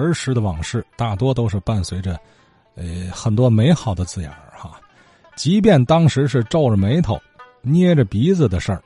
儿时的往事大多都是伴随着，呃，很多美好的字眼儿哈。即便当时是皱着眉头、捏着鼻子的事儿，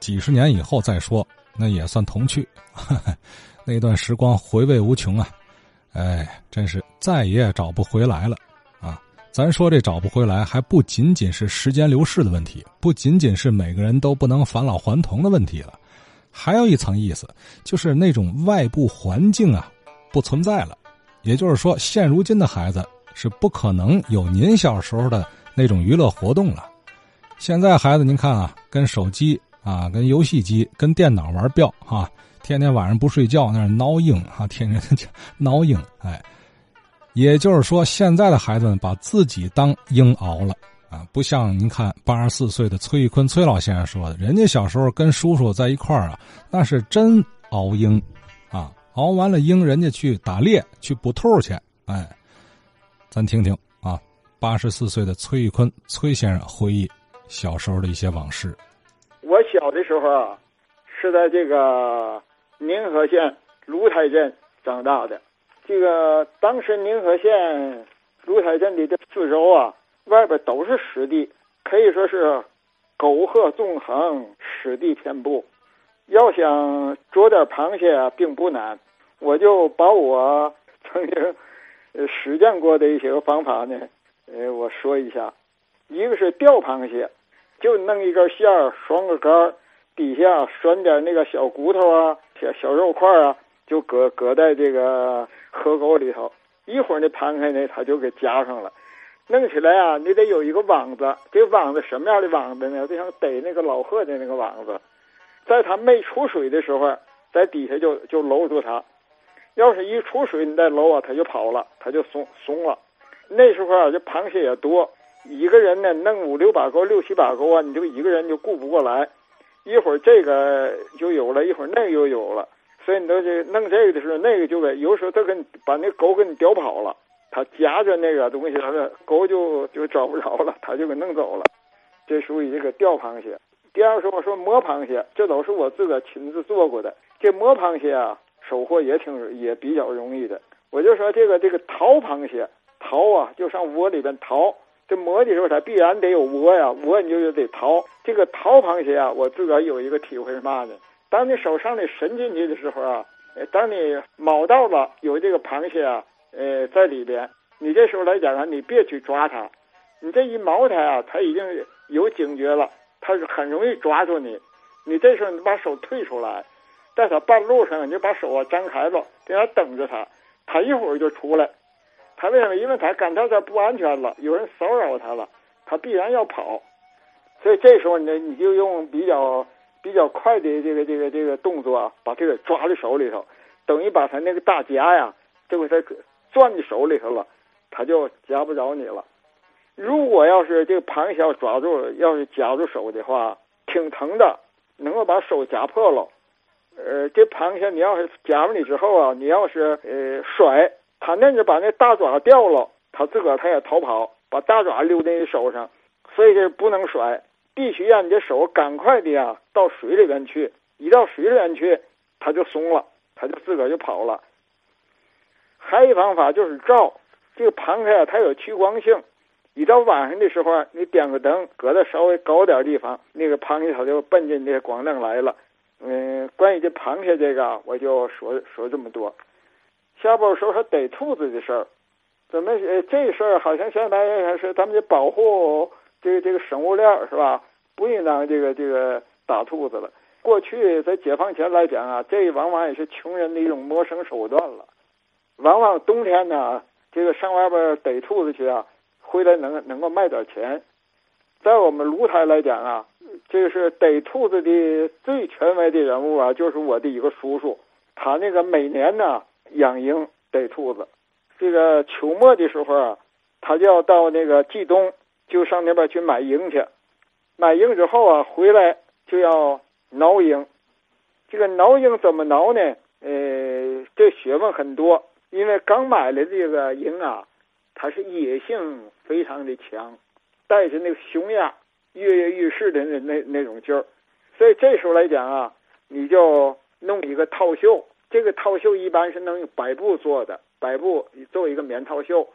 几十年以后再说，那也算童趣。那段时光回味无穷啊！哎，真是再也找不回来了啊！咱说这找不回来，还不仅仅是时间流逝的问题，不仅仅是每个人都不能返老还童的问题了，还有一层意思，就是那种外部环境啊不存在了。也就是说，现如今的孩子是不可能有您小时候的那种娱乐活动了。现在孩子，您看啊，跟手机啊，跟游戏机、跟电脑玩吊哈。天天晚上不睡觉，那是孬硬啊！天天就孬硬，哎，也就是说，现在的孩子们把自己当鹰熬了啊！不像您看八十四岁的崔玉坤崔老先生说的，人家小时候跟叔叔在一块儿啊，那是真熬鹰啊！熬完了鹰，人家去打猎去捕兔去，哎，咱听听啊，八十四岁的崔玉坤崔先生回忆小时候的一些往事。我小的时候啊，是在这个。宁河县芦台镇长大的，这个当时宁河县芦台镇的这四周啊，外边都是湿地，可以说是沟壑纵横，湿地遍布。要想捉点螃蟹啊，并不难。我就把我曾经实践过的一些个方法呢，呃，我说一下。一个是钓螃蟹，就弄一根线儿，拴个杆儿，底下拴点那个小骨头啊。小小肉块啊，就搁搁在这个河沟里头，一会儿呢，摊开呢，它就给夹上了。弄起来啊，你得有一个网子，这网子什么样的网子呢？就像逮那个老鹤的那个网子，在它没出水的时候，在底下就就搂住它。要是一出水，你再搂啊，它就跑了，它就松松了。那时候啊，这螃蟹也多，一个人呢弄五六把钩、六七把钩啊，你就一个人就顾不过来。一会儿这个就有了，一会儿那个又有了，所以你都这弄这个的时候，那个就给有时候都给你把那钩给你叼跑了，它夹着那个东西，它的钩就就找不着了，它就给弄走了。这属于这个钓螃蟹。第二说我说摸螃蟹，这都是我自个亲自做过的。这摸螃蟹啊，收获也挺也比较容易的。我就说这个这个掏螃蟹，掏啊，就上窝里边掏。这摸的时候，它必然得有窝呀，窝你就得掏。这个掏螃蟹啊，我自个儿有一个体会是嘛呢？当你手上的伸进去的时候啊，当你摸到了有这个螃蟹啊，呃，在里边，你这时候来讲啊，你别去抓它，你这一毛它啊，它已经有警觉了，它是很容易抓住你。你这时候你把手退出来，在他半路上，你就把手啊张开了，在那等着他，他一会儿就出来。他为什么？因为他感到这不安全了，有人骚扰他了，他必然要跑。所以这时候呢，你就用比较比较快的这个这个这个动作啊，把这个抓在手里头，等于把他那个大夹呀，就给他攥在手里头了，他就夹不着你了。如果要是这个螃蟹要抓住，要是夹住手的话，挺疼的，能够把手夹破了。呃，这螃蟹你要是夹住你之后啊，你要是呃甩。它那就把那大爪掉了，它自个儿它也逃跑，把大爪留在你手上，所以这不能甩，必须让你的手赶快的呀到水里边去，一到水里边去，它就松了，它就自个儿就跑了。还一方法就是照，这个螃蟹啊，它有趋光性，一到晚上的时候，你点个灯，搁在稍微高点地方，那个螃蟹它就奔着那光亮来了。嗯，关于这螃蟹这个，我就说说这么多。下边说说逮兔子的事儿，怎么呃这事儿好像现在是咱们得保护这个这个生物链是吧？不应当这个这个打兔子了。过去在解放前来讲啊，这往往也是穷人的一种谋生手段了。往往冬天呢，这个上外边逮兔子去啊，回来能能够卖点钱。在我们芦台来讲啊，这个是逮兔子的最权威的人物啊，就是我的一个叔叔，他那个每年呢。养鹰逮兔子，这个秋末的时候啊，他就要到那个冀东，就上那边去买鹰去。买鹰之后啊，回来就要挠鹰。这个挠鹰怎么挠呢？呃，这学问很多。因为刚买来的这个鹰啊，它是野性非常的强，带着那个雄压、跃跃欲试的那那那种劲儿。所以这时候来讲啊，你就弄一个套袖。这个套袖一般是能用白布做的，白布做一个棉套袖。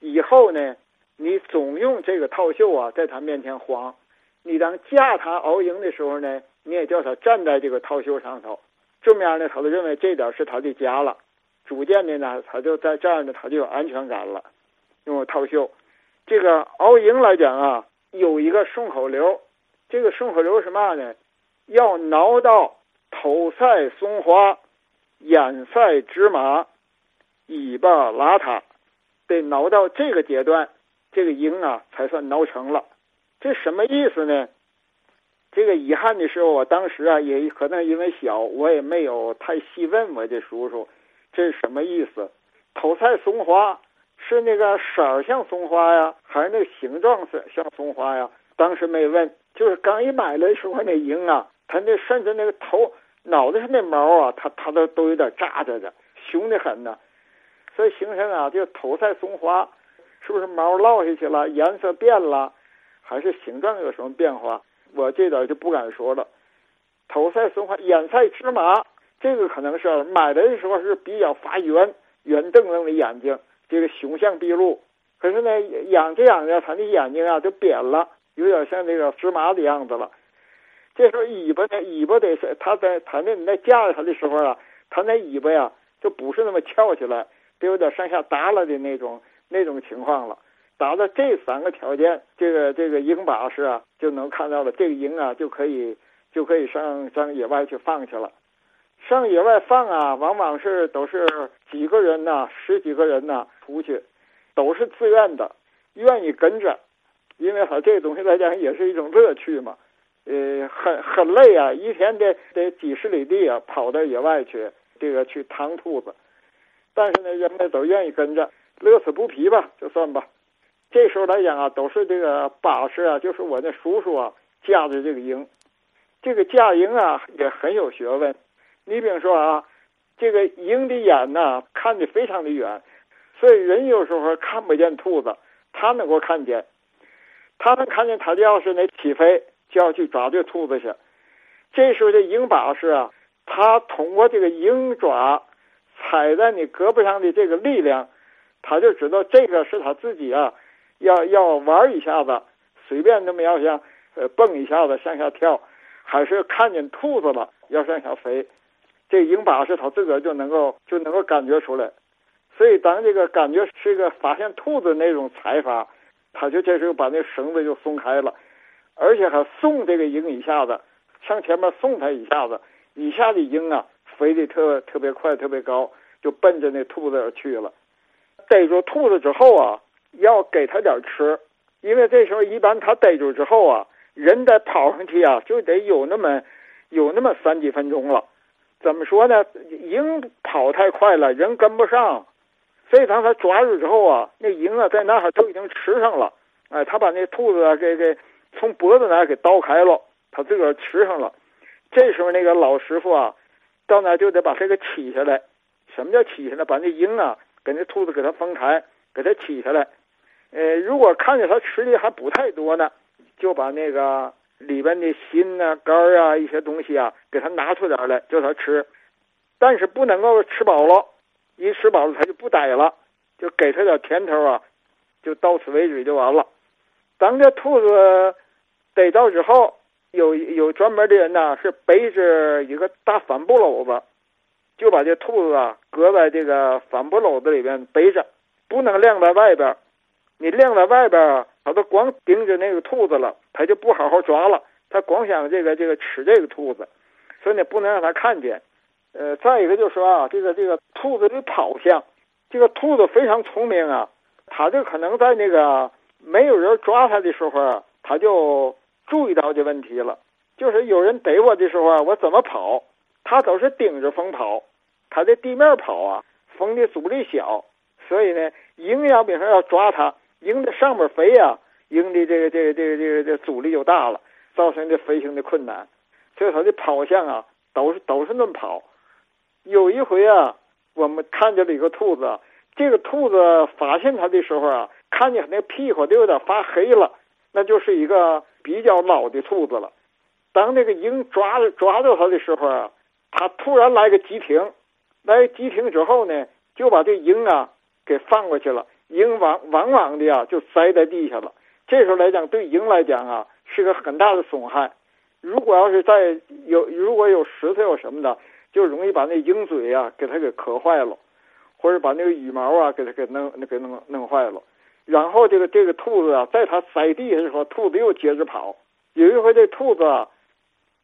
以后呢，你总用这个套袖啊，在他面前晃。你当架他熬鹰的时候呢，你也叫他站在这个套袖上头。这么样呢，他就认为这点是他的家了。逐渐的呢，他就在这样呢，他就有安全感了。用套袖，这个熬鹰来讲啊，有一个顺口溜。这个顺口溜是嘛呢？要挠到头赛松花。眼赛芝麻，尾巴邋遢，得挠到这个阶段，这个鹰啊才算挠成了。这什么意思呢？这个遗憾的时候，我当时啊也可能因为小，我也没有太细问我这叔叔，这是什么意思？头赛松花是那个色儿像松花呀，还是那个形状是像松花呀？当时没问，就是刚一买的时候那鹰啊，它那甚至那个头。脑袋上那毛啊，它它都都有点扎着的，凶的很呢。所以形成啊，就头赛松花，是不是毛落下去了，颜色变了，还是形状有什么变化？我这点就不敢说了。头赛松花，眼赛芝麻，这个可能是买的时候是比较发圆，圆瞪瞪的眼睛，这个雄相毕露。可是呢，养着养着，它的眼睛啊就扁了，有点像那个芝麻的样子了。这时候尾巴呢，尾巴得是它在它那你在架着它的时候啊，它那尾巴呀就不是那么翘起来，得有点上下耷拉的那种那种情况了。达到这三个条件，这个这个鹰把式啊就能看到了，这个鹰啊就可以就可以上上野外去放去了。上野外放啊，往往是都是几个人呐，十几个人呐出去，都是自愿的，愿意跟着，因为它这个东西来讲也是一种乐趣嘛。呃，很很累啊，一天得得几十里地啊，跑到野外去，这个去趟兔子。但是呢，人们都愿意跟着，乐此不疲吧，就算吧。这时候来讲啊，都是这个把式啊，就是我那叔叔啊架着这个鹰。这个架鹰啊也很有学问。你比如说啊，这个鹰的眼呢看得非常的远，所以人有时候看不见兔子，它能够看见。它能看见，它就要是那起飞。就要去抓这兔子去，这时候这鹰把式啊，它通过这个鹰爪踩在你胳膊上的这个力量，他就知道这个是他自己啊，要要玩一下子，随便那么要想呃蹦一下子向下跳，还是看见兔子了要向下飞，这鹰把式他自个儿就能够就能够感觉出来，所以当这个感觉是一个发现兔子那种踩法，他就这时候把那绳子就松开了。而且还送这个鹰一下子，向前面送他一下子，一下子鹰啊飞得特特别快，特别高，就奔着那兔子去了。逮住兔子之后啊，要给他点吃，因为这时候一般他逮住之后啊，人再跑上去啊，就得有那么有那么三几分钟了。怎么说呢？鹰跑太快了，人跟不上。所以当他抓住之后啊，那鹰啊在那儿都已经吃上了。哎，他把那兔子啊给给。从脖子那儿给刀开了，他自个儿吃上了。这时候那个老师傅啊，到那就得把这个起下来。什么叫起下来？把那鹰啊，给那兔子给它分开，给它起下来。呃，如果看见它吃的还不太多呢，就把那个里边的心呐、肝儿啊一些东西啊，给它拿出点来，叫它吃。但是不能够吃饱了，一吃饱了它就不逮了，就给它点甜头啊，就到此为止就完了。当这兔子。逮到之后，有有专门的人呢，是背着一个大帆布篓子，就把这兔子啊搁在这个帆布篓子里边背着，不能晾在外边。你晾在外边啊，他都光盯着那个兔子了，他就不好好抓了。他光想这个这个吃这个兔子，所以呢不能让他看见。呃，再一个就是说啊，这个这个兔子的跑向，这个兔子非常聪明啊，它就可能在那个没有人抓它的时候啊，它就。注意到这问题了，就是有人逮我的时候啊，我怎么跑，他都是顶着风跑，他在地面跑啊，风的阻力小，所以呢，鹰要比如说要抓它，鹰在上面飞呀，鹰的这个这个这个这个这阻力就大了，造成这飞行的困难，所以它的跑向啊，都是都是那么跑。有一回啊，我们看见了一个兔子，这个兔子发现它的时候啊，看见它那屁股都有点发黑了，那就是一个。比较老的兔子了，当那个鹰抓抓着它的时候啊，它突然来个急停，来急停之后呢，就把这鹰啊给放过去了，鹰往往往的呀就栽在地下了。这时候来讲，对鹰来讲啊是个很大的损害。如果要是在有如果有石头有什么的，就容易把那鹰嘴啊给它给磕坏了，或者把那个羽毛啊给它给弄给弄弄坏了。然后这个这个兔子啊，在它栽地的时候，兔子又接着跑。有一回这兔子啊，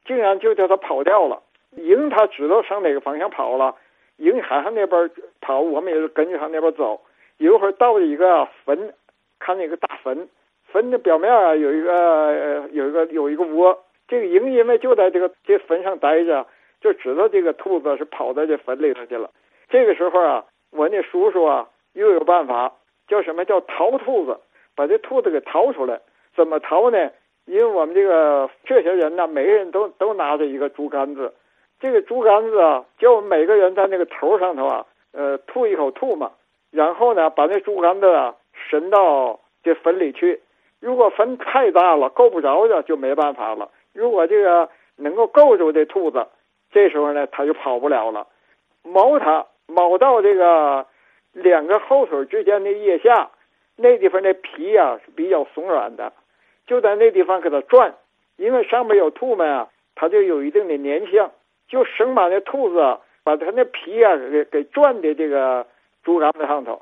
竟然就叫它跑掉了。鹰它知道上哪个方向跑了，鹰还向那边跑，我们也是跟着它那边走。有一会儿到了一个坟，看那个大坟，坟的表面啊有一个有一个有一个窝。这个鹰因为就在这个这坟上待着，就知道这个兔子是跑到这坟里头去了。这个时候啊，我那叔叔啊又有办法，叫什么叫逃兔子，把这兔子给逃出来。怎么逃呢？因为我们这个这些人呢，每个人都都拿着一个竹竿子。这个竹竿子啊，叫我们每个人在那个头上头啊，呃，吐一口吐嘛，然后呢，把那竹竿子啊伸到这坟里去。如果坟太大了，够不着的，就没办法了。如果这个能够够住这兔子，这时候呢，它就跑不了了。毛它，毛到这个两个后腿之间的腋下，那地方的皮呀是比较松软的，就在那地方给它转，因为上面有兔们啊，它就有一定的粘性。就生把那兔子把它那皮啊给给转的这个竹竿子上头，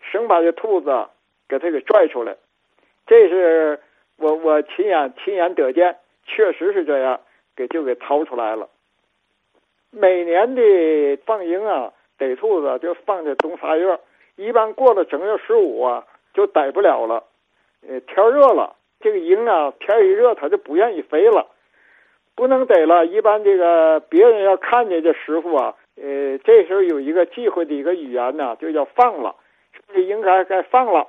生把这兔子给它给拽出来，这是我我亲眼亲眼得见，确实是这样，给就给掏出来了。每年的放鹰啊，逮兔子就放在冬仨月，一般过了正月十五啊就逮不了了。呃，天热了，这个鹰啊天一热它就不愿意飞了。不能逮了，一般这个别人要看见这师傅啊，呃，这时候有一个忌讳的一个语言呢，就叫放了，这应该该放了，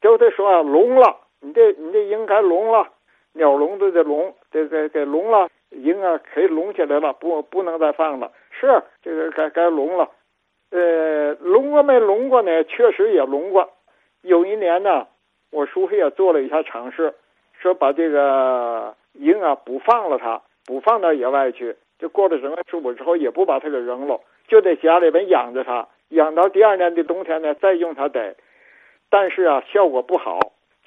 就得说啊，聋了，你这你这鹰该聋了，鸟笼子的笼，这个给聋了，鹰啊可以笼起来了，不不能再放了，是这个该该聋了，呃，聋过没聋过呢？确实也聋过，有一年呢，我叔父也做了一下尝试，说把这个。鹰啊，不放了它，不放到野外去，就过了正月十五之后，也不把它给扔了，就在家里边养着它，养到第二年的冬天呢，再用它逮。但是啊，效果不好，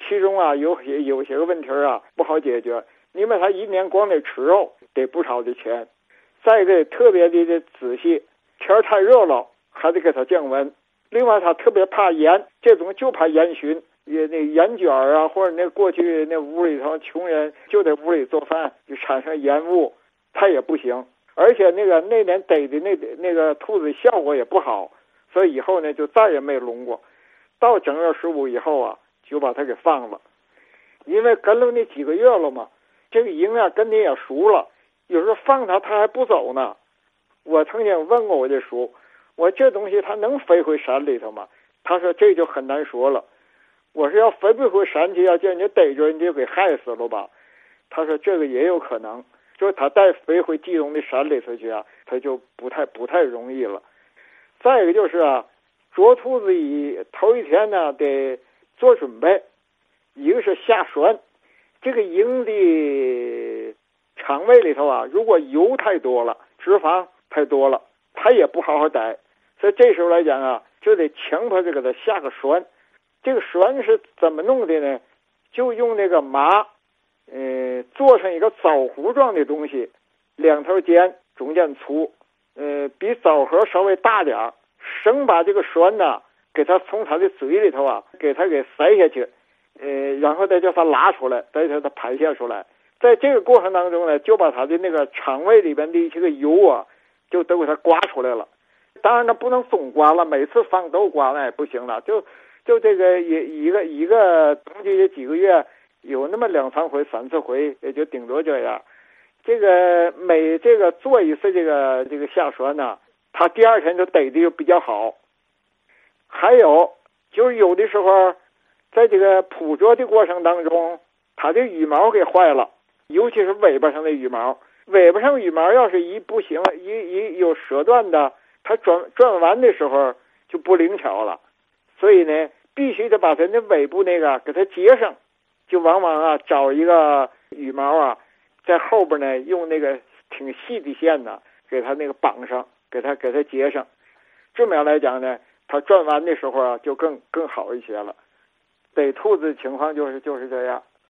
其中啊有些有些个问题啊不好解决，因为它一年光得吃肉，得不少的钱，再一个特别的的仔细，天太热了还得给它降温。另外，它特别怕烟，这种就怕烟熏。也那烟卷啊，或者那过去那屋里头穷人就在屋里做饭，就产生烟雾，它也不行。而且那个那年逮的那那个兔子效果也不好，所以以后呢就再也没笼过。到正月十五以后啊，就把它给放了，因为跟了那几个月了嘛，这个鹰啊跟你也熟了，有时候放它它还不走呢。我曾经问过我这叔，我这东西它能飞回山里头吗？他说这就很难说了。我说要飞不回山去，要叫你逮着，你就给害死了吧？他说这个也有可能，就是他再飞回冀东的山里头去啊，他就不太不太容易了。再一个就是啊，捉兔子一头一天呢得做准备，一个是下栓，这个鹰的肠胃里头啊，如果油太多了，脂肪太多了，它也不好好逮，所以这时候来讲啊，就得强迫着给它下个栓。这个栓是怎么弄的呢？就用那个麻，呃，做成一个枣核状的东西，两头尖，中间粗，呃，比枣核稍微大点儿。生把这个栓呢，给它从它的嘴里头啊，给它给塞下去，呃，然后再叫它拉出来，再叫它排泄出来。在这个过程当中呢，就把它的那个肠胃里边的一些个油啊，就都给它刮出来了。当然，它不能总刮了，每次放都刮那也不行了，就。就这个一一个一个冬季也几个月，有那么两三回、三次回，也就顶多这样。这个每这个做一次这个这个下栓呢，他第二天就逮的就比较好。还有就是有的时候，在这个捕捉的过程当中，它的羽毛给坏了，尤其是尾巴上的羽毛。尾巴上羽毛要是一不行，一一有折断的，它转转弯的时候就不灵巧了。所以呢，必须得把它那尾部那个给它接上，就往往啊找一个羽毛啊，在后边呢用那个挺细的线呢给它那个绑上，给它给它接上。这么样来讲呢，它转弯的时候啊，就更更好一些了。逮兔子情况就是就是这样。